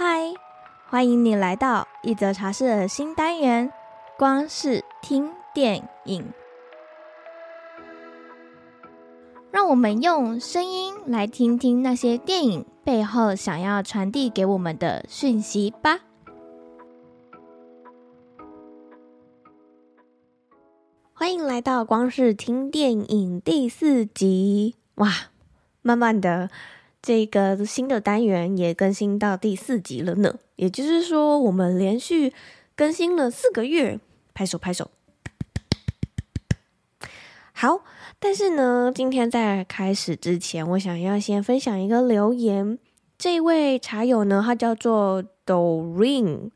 嗨，欢迎你来到一则茶室的新单元——光是听电影。让我们用声音来听听那些电影背后想要传递给我们的讯息吧。欢迎来到光是听电影第四集。哇，慢慢的。这个新的单元也更新到第四集了呢，也就是说，我们连续更新了四个月，拍手拍手。好，但是呢，今天在开始之前，我想要先分享一个留言。这位茶友呢，他叫做 Doreen，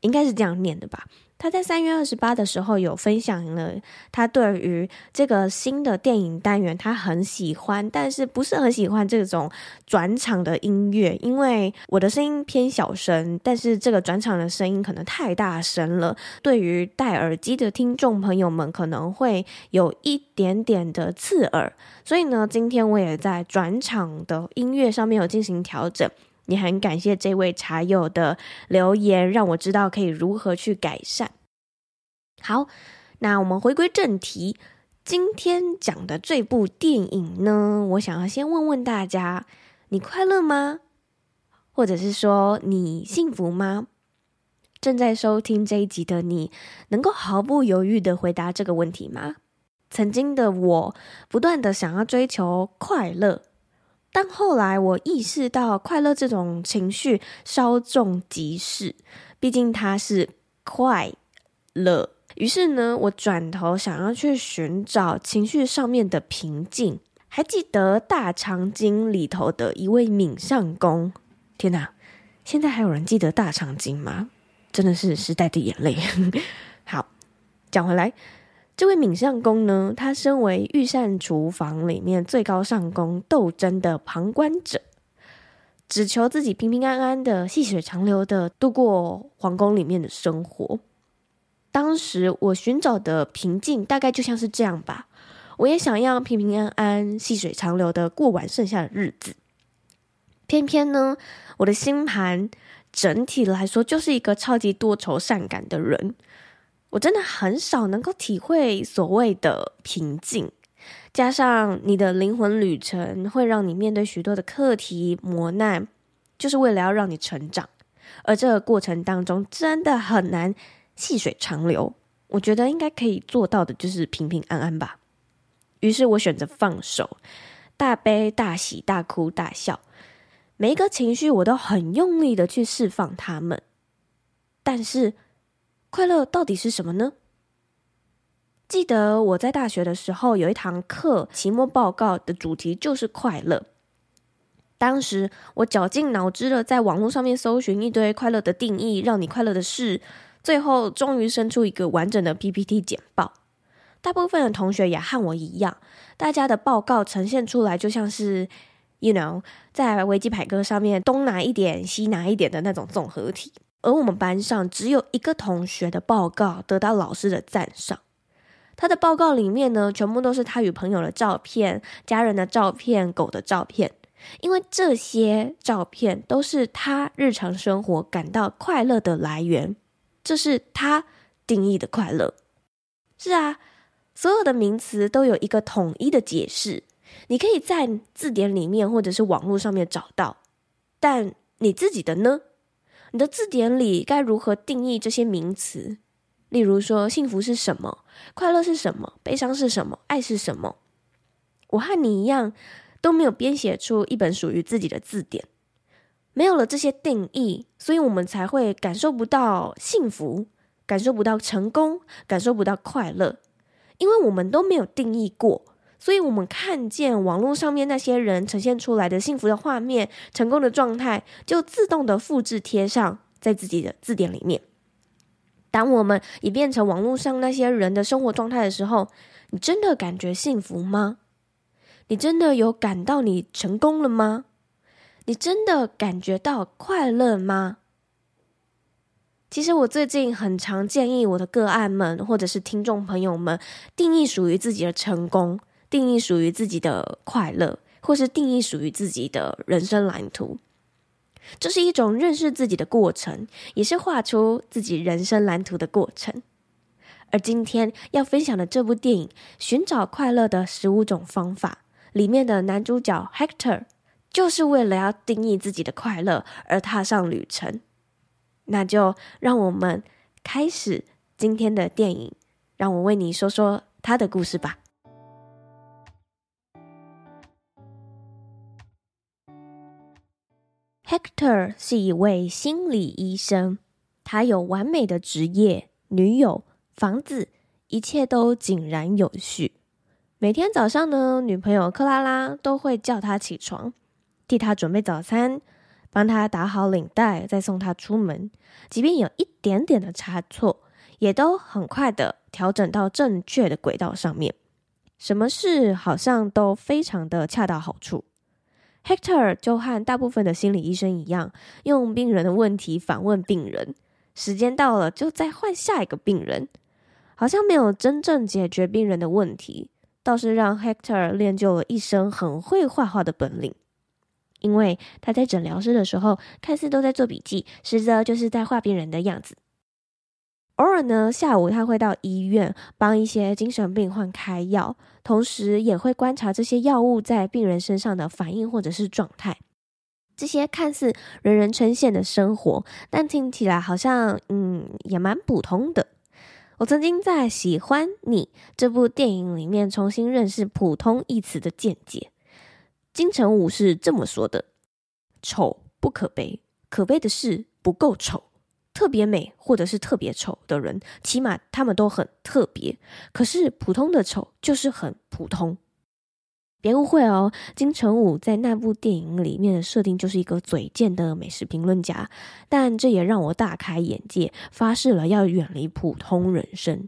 应该是这样念的吧。他在三月二十八的时候有分享了他对于这个新的电影单元，他很喜欢，但是不是很喜欢这种转场的音乐，因为我的声音偏小声，但是这个转场的声音可能太大声了，对于戴耳机的听众朋友们可能会有一点点的刺耳，所以呢，今天我也在转场的音乐上面有进行调整。也很感谢这位茶友的留言，让我知道可以如何去改善。好，那我们回归正题，今天讲的这部电影呢，我想要先问问大家：你快乐吗？或者是说你幸福吗？正在收听这一集的你，能够毫不犹豫的回答这个问题吗？曾经的我，不断地想要追求快乐。但后来我意识到，快乐这种情绪稍纵即逝，毕竟它是快乐。于是呢，我转头想要去寻找情绪上面的平静。还记得《大长今》里头的一位闵相公？天哪，现在还有人记得《大长今》吗？真的是时代的眼泪。好，讲回来。这位闵相公呢，他身为御膳厨房里面最高上宫斗争的旁观者，只求自己平平安安的、细水长流的度过皇宫里面的生活。当时我寻找的平静，大概就像是这样吧。我也想要平平安安、细水长流的过完剩下的日子。偏偏呢，我的星盘整体来说就是一个超级多愁善感的人。我真的很少能够体会所谓的平静，加上你的灵魂旅程会让你面对许多的课题磨难，就是为了要让你成长，而这个过程当中真的很难细水长流。我觉得应该可以做到的就是平平安安吧。于是我选择放手，大悲大喜大哭大笑，每一个情绪我都很用力的去释放它们，但是。快乐到底是什么呢？记得我在大学的时候有一堂课，期末报告的主题就是快乐。当时我绞尽脑汁的在网络上面搜寻一堆快乐的定义，让你快乐的事，最后终于生出一个完整的 PPT 简报。大部分的同学也和我一样，大家的报告呈现出来就像是，you know，在维基百科上面东拿一点西拿一点的那种综合体。而我们班上只有一个同学的报告得到老师的赞赏，他的报告里面呢，全部都是他与朋友的照片、家人的照片、狗的照片，因为这些照片都是他日常生活感到快乐的来源，这是他定义的快乐。是啊，所有的名词都有一个统一的解释，你可以在字典里面或者是网络上面找到，但你自己的呢？你的字典里该如何定义这些名词？例如说，幸福是什么？快乐是什么？悲伤是什么？爱是什么？我和你一样，都没有编写出一本属于自己的字典。没有了这些定义，所以我们才会感受不到幸福，感受不到成功，感受不到快乐，因为我们都没有定义过。所以，我们看见网络上面那些人呈现出来的幸福的画面、成功的状态，就自动的复制贴上在自己的字典里面。当我们也变成网络上那些人的生活状态的时候，你真的感觉幸福吗？你真的有感到你成功了吗？你真的感觉到快乐吗？其实我最近很常建议我的个案们，或者是听众朋友们，定义属于自己的成功。定义属于自己的快乐，或是定义属于自己的人生蓝图。这是一种认识自己的过程，也是画出自己人生蓝图的过程。而今天要分享的这部电影《寻找快乐的十五种方法》里面的男主角 Hector，就是为了要定义自己的快乐而踏上旅程。那就让我们开始今天的电影，让我为你说说他的故事吧。Hector 是一位心理医生，他有完美的职业、女友、房子，一切都井然有序。每天早上呢，女朋友克拉拉都会叫他起床，替他准备早餐，帮他打好领带，再送他出门。即便有一点点的差错，也都很快的调整到正确的轨道上面。什么事好像都非常的恰到好处。Hector 就和大部分的心理医生一样，用病人的问题反问病人，时间到了就再换下一个病人，好像没有真正解决病人的问题，倒是让 Hector 练就了一身很会画画的本领。因为他在诊疗室的时候，看似都在做笔记，实则就是在画病人的样子。偶尔呢，下午他会到医院帮一些精神病患开药，同时也会观察这些药物在病人身上的反应或者是状态。这些看似人人称羡的生活，但听起来好像嗯也蛮普通的。我曾经在《喜欢你》这部电影里面重新认识“普通”一词的见解。金城武是这么说的：“丑不可悲，可悲的是不够丑。”特别美或者是特别丑的人，起码他们都很特别。可是普通的丑就是很普通。别误会哦，金城武在那部电影里面的设定就是一个嘴贱的美食评论家，但这也让我大开眼界，发誓了要远离普通人生。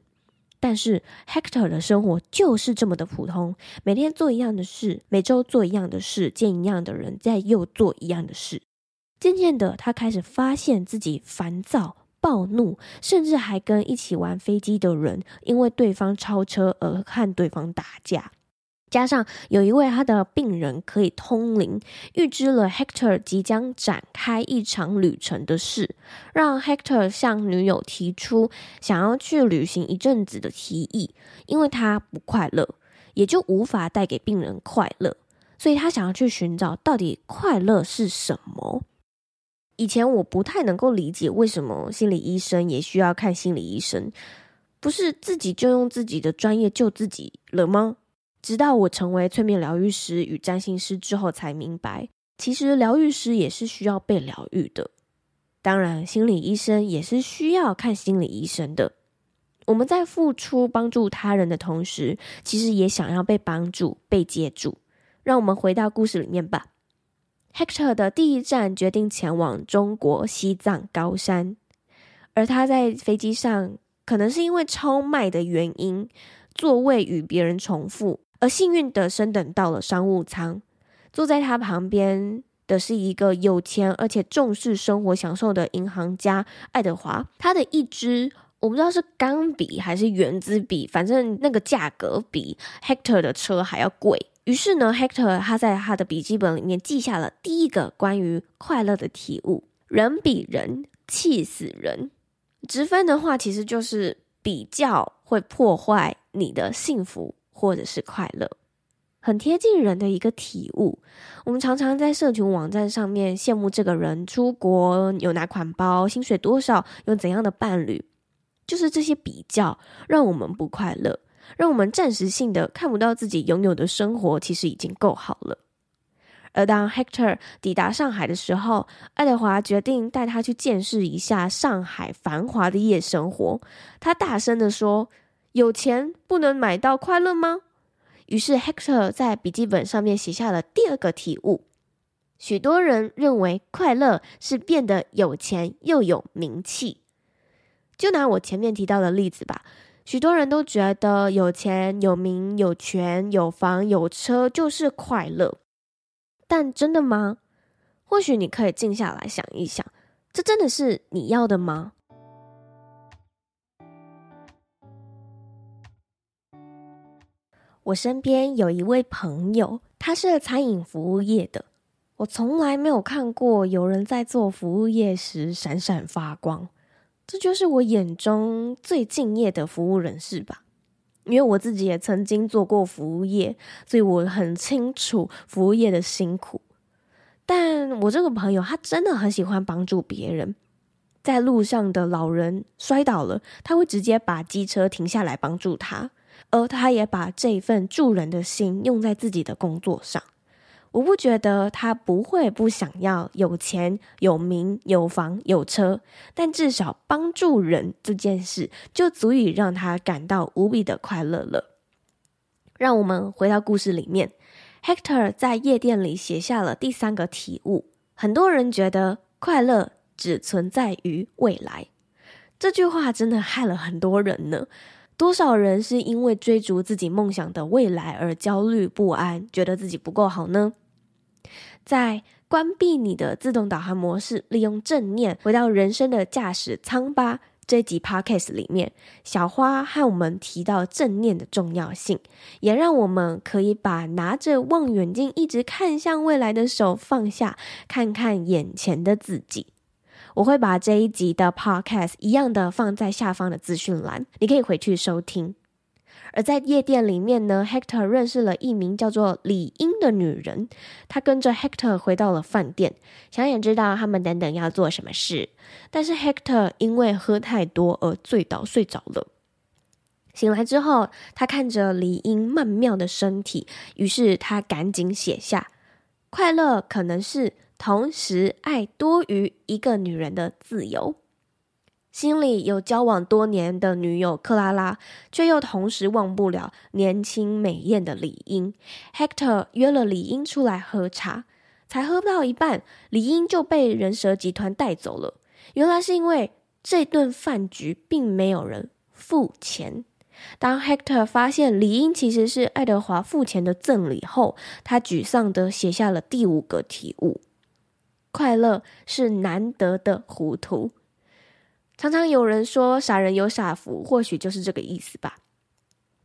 但是 Hector 的生活就是这么的普通，每天做一样的事，每周做一样的事，见一样的人，再又做一样的事。渐渐的，他开始发现自己烦躁、暴怒，甚至还跟一起玩飞机的人因为对方超车而和对方打架。加上有一位他的病人可以通灵，预知了 Hector 即将展开一场旅程的事，让 Hector 向女友提出想要去旅行一阵子的提议，因为他不快乐，也就无法带给病人快乐，所以他想要去寻找到底快乐是什么。以前我不太能够理解为什么心理医生也需要看心理医生，不是自己就用自己的专业救自己了吗？直到我成为催眠疗愈师与占星师之后，才明白，其实疗愈师也是需要被疗愈的。当然，心理医生也是需要看心理医生的。我们在付出帮助他人的同时，其实也想要被帮助、被接住。让我们回到故事里面吧。Hector 的第一站决定前往中国西藏高山，而他在飞机上可能是因为超卖的原因，座位与别人重复，而幸运的升等到了商务舱。坐在他旁边的是一个有钱而且重视生活享受的银行家爱德华，他的一支我不知道是钢笔还是圆珠笔，反正那个价格比 Hector 的车还要贵。于是呢，Hector 他在他的笔记本里面记下了第一个关于快乐的体悟：人比人气死人。直翻的话，其实就是比较会破坏你的幸福或者是快乐，很贴近人的一个体悟。我们常常在社群网站上面羡慕这个人出国有哪款包，薪水多少，有怎样的伴侣，就是这些比较让我们不快乐。让我们暂时性的看不到自己拥有的生活，其实已经够好了。而当 Hector 抵达上海的时候，爱德华决定带他去见识一下上海繁华的夜生活。他大声的说：“有钱不能买到快乐吗？”于是 Hector 在笔记本上面写下了第二个体悟：许多人认为快乐是变得有钱又有名气。就拿我前面提到的例子吧。许多人都觉得有钱、有名、有权、有房、有车就是快乐，但真的吗？或许你可以静下来想一想，这真的是你要的吗？我身边有一位朋友，他是餐饮服务业的。我从来没有看过有人在做服务业时闪闪发光，这就是我眼中最敬业的服务人士吧。因为我自己也曾经做过服务业，所以我很清楚服务业的辛苦。但我这个朋友他真的很喜欢帮助别人，在路上的老人摔倒了，他会直接把机车停下来帮助他，而他也把这份助人的心用在自己的工作上。我不觉得他不会不想要有钱、有名、有房、有车，但至少帮助人这件事就足以让他感到无比的快乐了。让我们回到故事里面，Hector 在夜店里写下了第三个体悟：很多人觉得快乐只存在于未来。这句话真的害了很多人呢。多少人是因为追逐自己梦想的未来而焦虑不安，觉得自己不够好呢？在关闭你的自动导航模式，利用正念回到人生的驾驶舱吧。这集 Podcast 里面，小花和我们提到正念的重要性，也让我们可以把拿着望远镜一直看向未来的手放下，看看眼前的自己。我会把这一集的 podcast 一样的放在下方的资讯栏，你可以回去收听。而在夜店里面呢，Hector 认识了一名叫做李英的女人，她跟着 Hector 回到了饭店，想也知道他们等等要做什么事。但是 Hector 因为喝太多而醉倒睡着了。醒来之后，他看着李英曼妙的身体，于是他赶紧写下：快乐可能是。同时爱多于一个女人的自由，心里有交往多年的女友克拉拉，却又同时忘不了年轻美艳的李英。Hector 约了李英出来喝茶，才喝不到一半，李英就被人蛇集团带走了。原来是因为这顿饭局并没有人付钱。当 Hector 发现李英其实是爱德华付钱的赠礼后，他沮丧地写下了第五个体悟。快乐是难得的糊涂。常常有人说“傻人有傻福”，或许就是这个意思吧。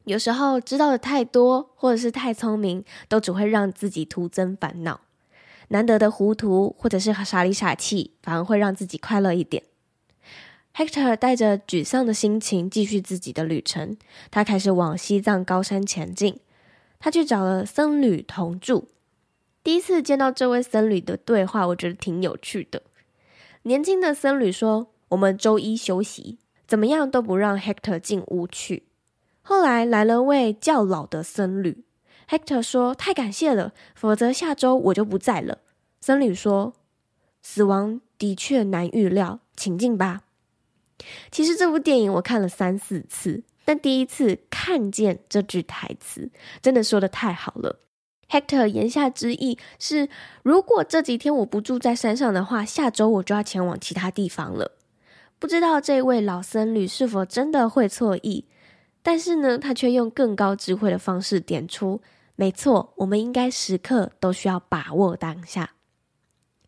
有时候知道的太多，或者是太聪明，都只会让自己徒增烦恼。难得的糊涂，或者是傻里傻气，反而会让自己快乐一点。Hector 带着沮丧的心情继续自己的旅程，他开始往西藏高山前进。他去找了僧侣同住。第一次见到这位僧侣的对话，我觉得挺有趣的。年轻的僧侣说：“我们周一休息，怎么样都不让 Hector 进屋去。”后来来了位较老的僧侣，Hector 说：“太感谢了，否则下周我就不在了。”僧侣说：“死亡的确难预料，请进吧。”其实这部电影我看了三四次，但第一次看见这句台词，真的说的太好了。Hector 言下之意是，如果这几天我不住在山上的话，下周我就要前往其他地方了。不知道这位老僧侣是否真的会错意，但是呢，他却用更高智慧的方式点出：没错，我们应该时刻都需要把握当下。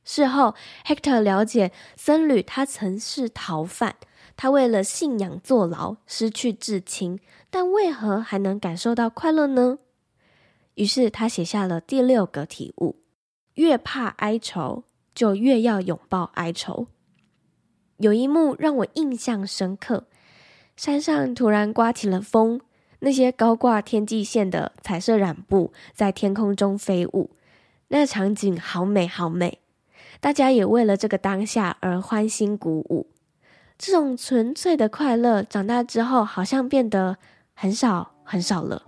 事后，Hector 了解僧侣他曾是逃犯，他为了信仰坐牢，失去至亲，但为何还能感受到快乐呢？于是他写下了第六个体悟：越怕哀愁，就越要拥抱哀愁。有一幕让我印象深刻：山上突然刮起了风，那些高挂天际线的彩色染布在天空中飞舞，那场景好美好美。大家也为了这个当下而欢欣鼓舞。这种纯粹的快乐，长大之后好像变得很少很少了。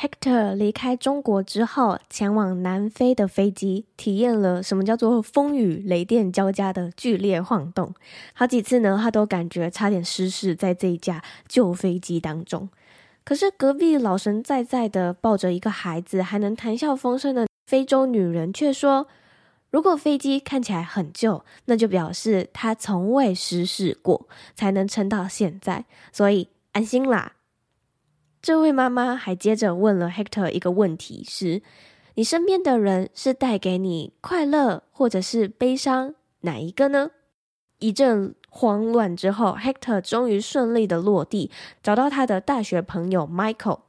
Hector 离开中国之后，前往南非的飞机，体验了什么叫做风雨雷电交加的剧烈晃动。好几次呢，他都感觉差点失事在这一架旧飞机当中。可是隔壁老神在在的抱着一个孩子，还能谈笑风生的非洲女人却说：“如果飞机看起来很旧，那就表示它从未失事过，才能撑到现在。所以安心啦。”这位妈妈还接着问了 Hector 一个问题：是，你身边的人是带给你快乐，或者是悲伤，哪一个呢？一阵慌乱之后，Hector 终于顺利的落地，找到他的大学朋友 Michael。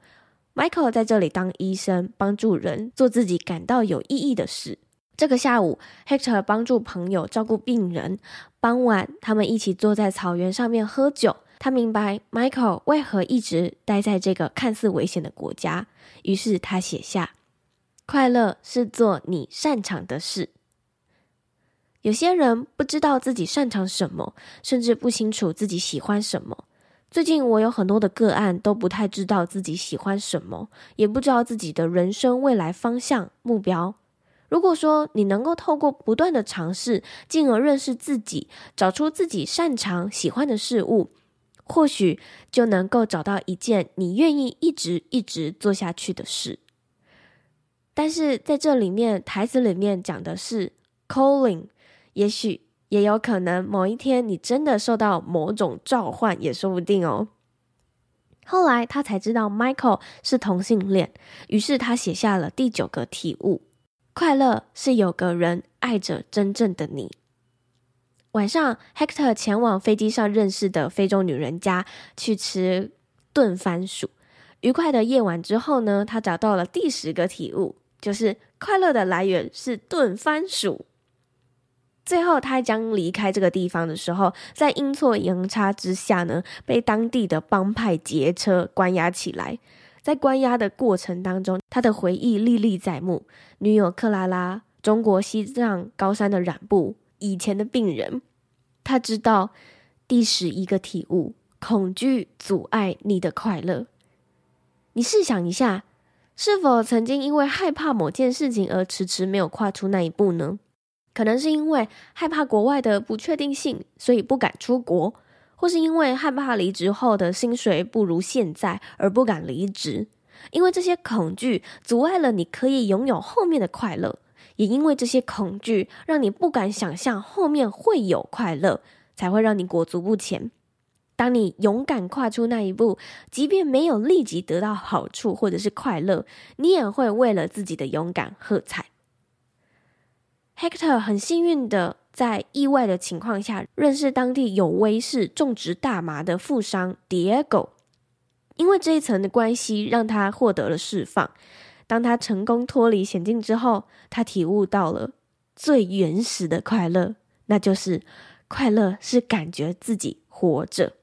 Michael 在这里当医生，帮助人做自己感到有意义的事。这个下午，Hector 帮助朋友照顾病人。傍晚，他们一起坐在草原上面喝酒。他明白 Michael 为何一直待在这个看似危险的国家，于是他写下：“快乐是做你擅长的事。”有些人不知道自己擅长什么，甚至不清楚自己喜欢什么。最近我有很多的个案都不太知道自己喜欢什么，也不知道自己的人生未来方向目标。如果说你能够透过不断的尝试，进而认识自己，找出自己擅长喜欢的事物。或许就能够找到一件你愿意一直一直做下去的事。但是在这里面，台词里面讲的是 calling，也许也有可能某一天你真的受到某种召唤，也说不定哦。后来他才知道 Michael 是同性恋，于是他写下了第九个体悟：快乐是有个人爱着真正的你。晚上，Hector 前往飞机上认识的非洲女人家去吃炖番薯。愉快的夜晚之后呢，他找到了第十个体悟，就是快乐的来源是炖番薯。最后，他将离开这个地方的时候，在阴错阳差之下呢，被当地的帮派劫车关押起来。在关押的过程当中，他的回忆历历在目：女友克拉拉，中国西藏高山的染布。以前的病人，他知道第十一个体悟：恐惧阻碍你的快乐。你试想一下，是否曾经因为害怕某件事情而迟迟没有跨出那一步呢？可能是因为害怕国外的不确定性，所以不敢出国；或是因为害怕离职后的薪水不如现在而不敢离职。因为这些恐惧阻碍了你可以拥有后面的快乐。也因为这些恐惧，让你不敢想象后面会有快乐，才会让你裹足不前。当你勇敢跨出那一步，即便没有立即得到好处或者是快乐，你也会为了自己的勇敢喝彩。Hector 很幸运的在意外的情况下认识当地有威势种植大麻的富商 Diego，因为这一层的关系，让他获得了释放。当他成功脱离险境之后，他体悟到了最原始的快乐，那就是快乐是感觉自己活着。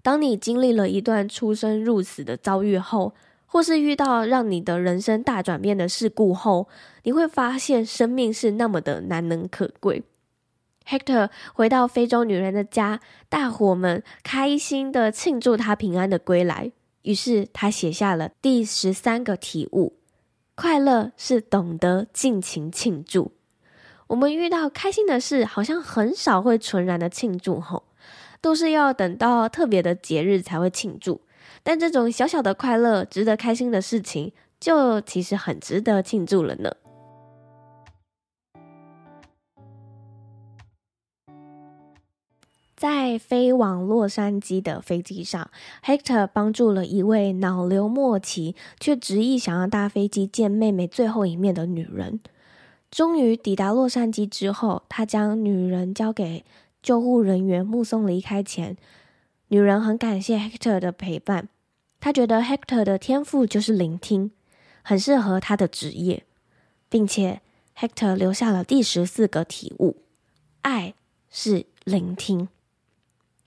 当你经历了一段出生入死的遭遇后，或是遇到让你的人生大转变的事故后，你会发现生命是那么的难能可贵。Hector 回到非洲女人的家，大伙们开心的庆祝他平安的归来。于是他写下了第十三个体悟。快乐是懂得尽情庆祝。我们遇到开心的事，好像很少会纯然的庆祝，吼，都是要等到特别的节日才会庆祝。但这种小小的快乐，值得开心的事情，就其实很值得庆祝了呢。在飞往洛杉矶的飞机上，Hector 帮助了一位脑瘤末期却执意想要搭飞机见妹妹最后一面的女人。终于抵达洛杉矶之后，他将女人交给救护人员，目送离开前，女人很感谢 Hector 的陪伴。她觉得 Hector 的天赋就是聆听，很适合他的职业，并且 Hector 留下了第十四个体悟：爱是聆听。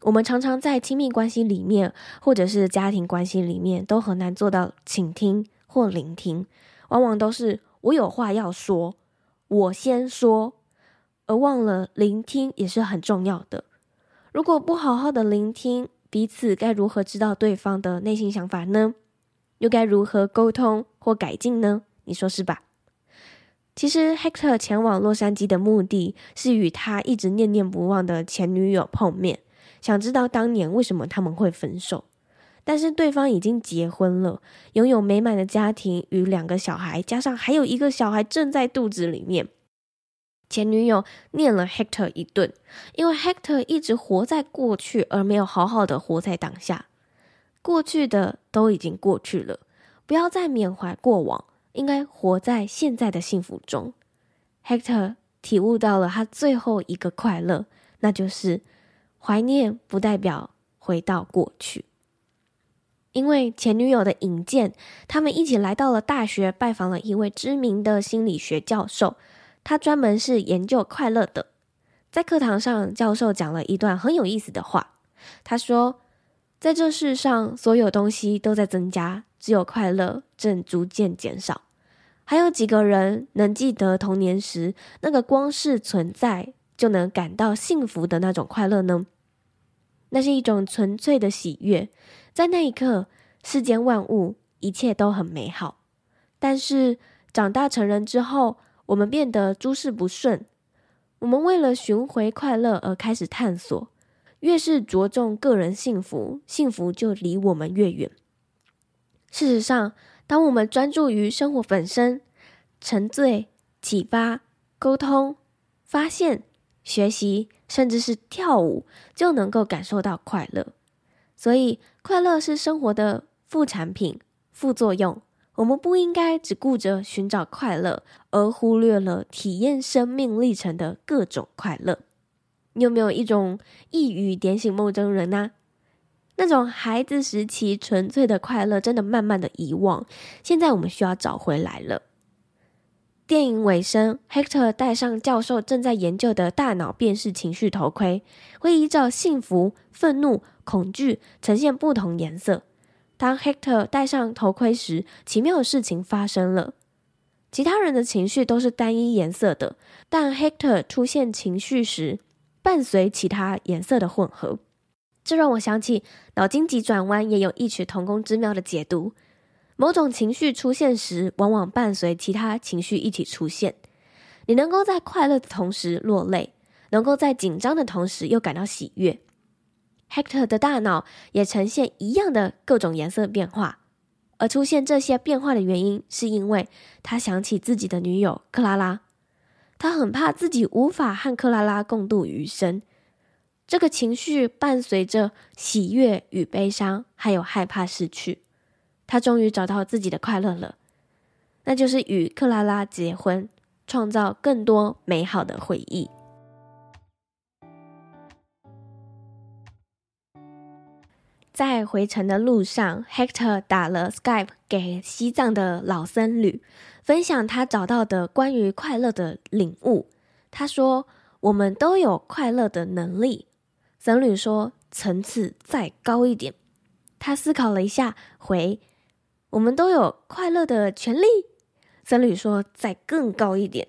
我们常常在亲密关系里面，或者是家庭关系里面，都很难做到倾听或聆听，往往都是我有话要说，我先说，而忘了聆听也是很重要的。如果不好好的聆听，彼此该如何知道对方的内心想法呢？又该如何沟通或改进呢？你说是吧？其实，Hector 前往洛杉矶的目的是与他一直念念不忘的前女友碰面。想知道当年为什么他们会分手，但是对方已经结婚了，拥有美满的家庭与两个小孩，加上还有一个小孩正在肚子里面。前女友念了 Hector 一顿，因为 Hector 一直活在过去，而没有好好的活在当下。过去的都已经过去了，不要再缅怀过往，应该活在现在的幸福中。Hector 体悟到了他最后一个快乐，那就是。怀念不代表回到过去。因为前女友的引荐，他们一起来到了大学，拜访了一位知名的心理学教授。他专门是研究快乐的。在课堂上，教授讲了一段很有意思的话。他说：“在这世上，所有东西都在增加，只有快乐正逐渐减少。还有几个人能记得童年时那个光是存在就能感到幸福的那种快乐呢？那是一种纯粹的喜悦。”在那一刻，世间万物一切都很美好。但是长大成人之后，我们变得诸事不顺。我们为了寻回快乐而开始探索，越是着重个人幸福，幸福就离我们越远。事实上，当我们专注于生活本身，沉醉、启发、沟通、发现、学习，甚至是跳舞，就能够感受到快乐。所以，快乐是生活的副产品、副作用。我们不应该只顾着寻找快乐，而忽略了体验生命历程的各种快乐。你有没有一种一语点醒梦中人呢、那种孩子时期纯粹的快乐，真的慢慢的遗忘。现在我们需要找回来了。电影尾声，Hector 戴上教授正在研究的大脑辨识情绪头盔，会依照幸福、愤怒、恐惧呈现不同颜色。当 Hector 戴上头盔时，奇妙的事情发生了。其他人的情绪都是单一颜色的，但 Hector 出现情绪时，伴随其他颜色的混合。这让我想起脑筋急转弯也有异曲同工之妙的解读。某种情绪出现时，往往伴随其他情绪一起出现。你能够在快乐的同时落泪，能够在紧张的同时又感到喜悦。Hector 的大脑也呈现一样的各种颜色变化，而出现这些变化的原因，是因为他想起自己的女友克拉拉。他很怕自己无法和克拉拉共度余生。这个情绪伴随着喜悦与悲伤，还有害怕失去。他终于找到自己的快乐了，那就是与克拉拉结婚，创造更多美好的回忆。在回程的路上，Hector 打了 Skype 给西藏的老僧侣，分享他找到的关于快乐的领悟。他说：“我们都有快乐的能力。”僧侣说：“层次再高一点。”他思考了一下，回。我们都有快乐的权利。僧侣说：“再更高一点。”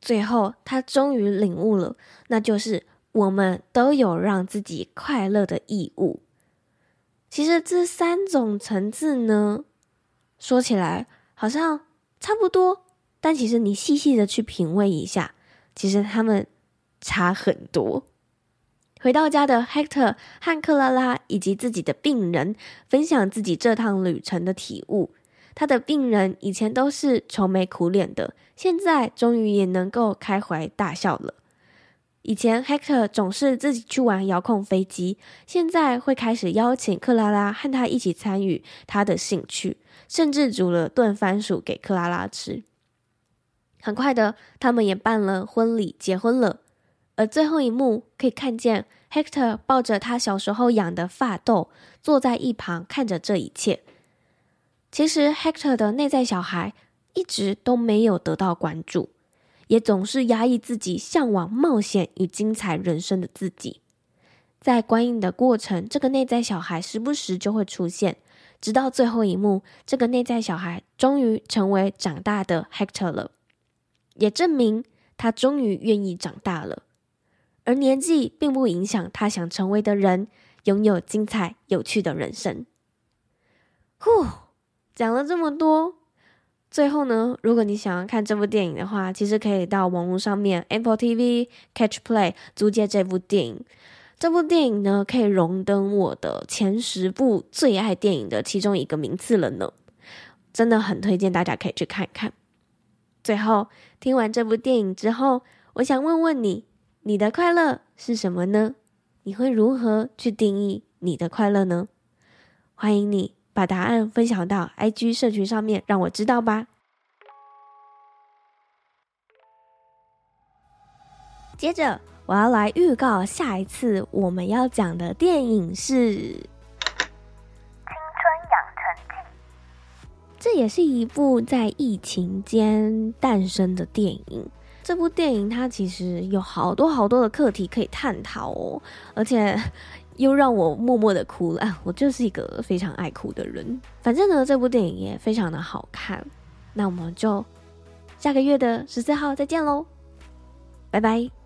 最后，他终于领悟了，那就是我们都有让自己快乐的义务。其实这三种层次呢，说起来好像差不多，但其实你细细的去品味一下，其实他们差很多。回到家的 Hector 和克拉拉以及自己的病人分享自己这趟旅程的体悟。他的病人以前都是愁眉苦脸的，现在终于也能够开怀大笑了。以前 Hector 总是自己去玩遥控飞机，现在会开始邀请克拉拉和他一起参与他的兴趣，甚至煮了炖番薯给克拉拉吃。很快的，他们也办了婚礼，结婚了。而最后一幕可以看见 Hector 抱着他小时候养的法斗，坐在一旁看着这一切。其实 Hector 的内在小孩一直都没有得到关注，也总是压抑自己向往冒险与精彩人生的自己。在观影的过程，这个内在小孩时不时就会出现，直到最后一幕，这个内在小孩终于成为长大的 Hector 了，也证明他终于愿意长大了。而年纪并不影响他想成为的人拥有精彩有趣的人生。呼，讲了这么多，最后呢，如果你想要看这部电影的话，其实可以到网络上面 Apple TV Catch Play 租借这部电影。这部电影呢，可以荣登我的前十部最爱电影的其中一个名次了呢。真的很推荐大家可以去看一看。最后，听完这部电影之后，我想问问你。你的快乐是什么呢？你会如何去定义你的快乐呢？欢迎你把答案分享到 IG 社群上面，让我知道吧。接着，我要来预告下一次我们要讲的电影是《青春养成记这也是一部在疫情间诞生的电影。这部电影它其实有好多好多的课题可以探讨哦，而且 又让我默默的哭了。啊，我就是一个非常爱哭的人。反正呢，这部电影也非常的好看。那我们就下个月的十四号再见喽，拜拜。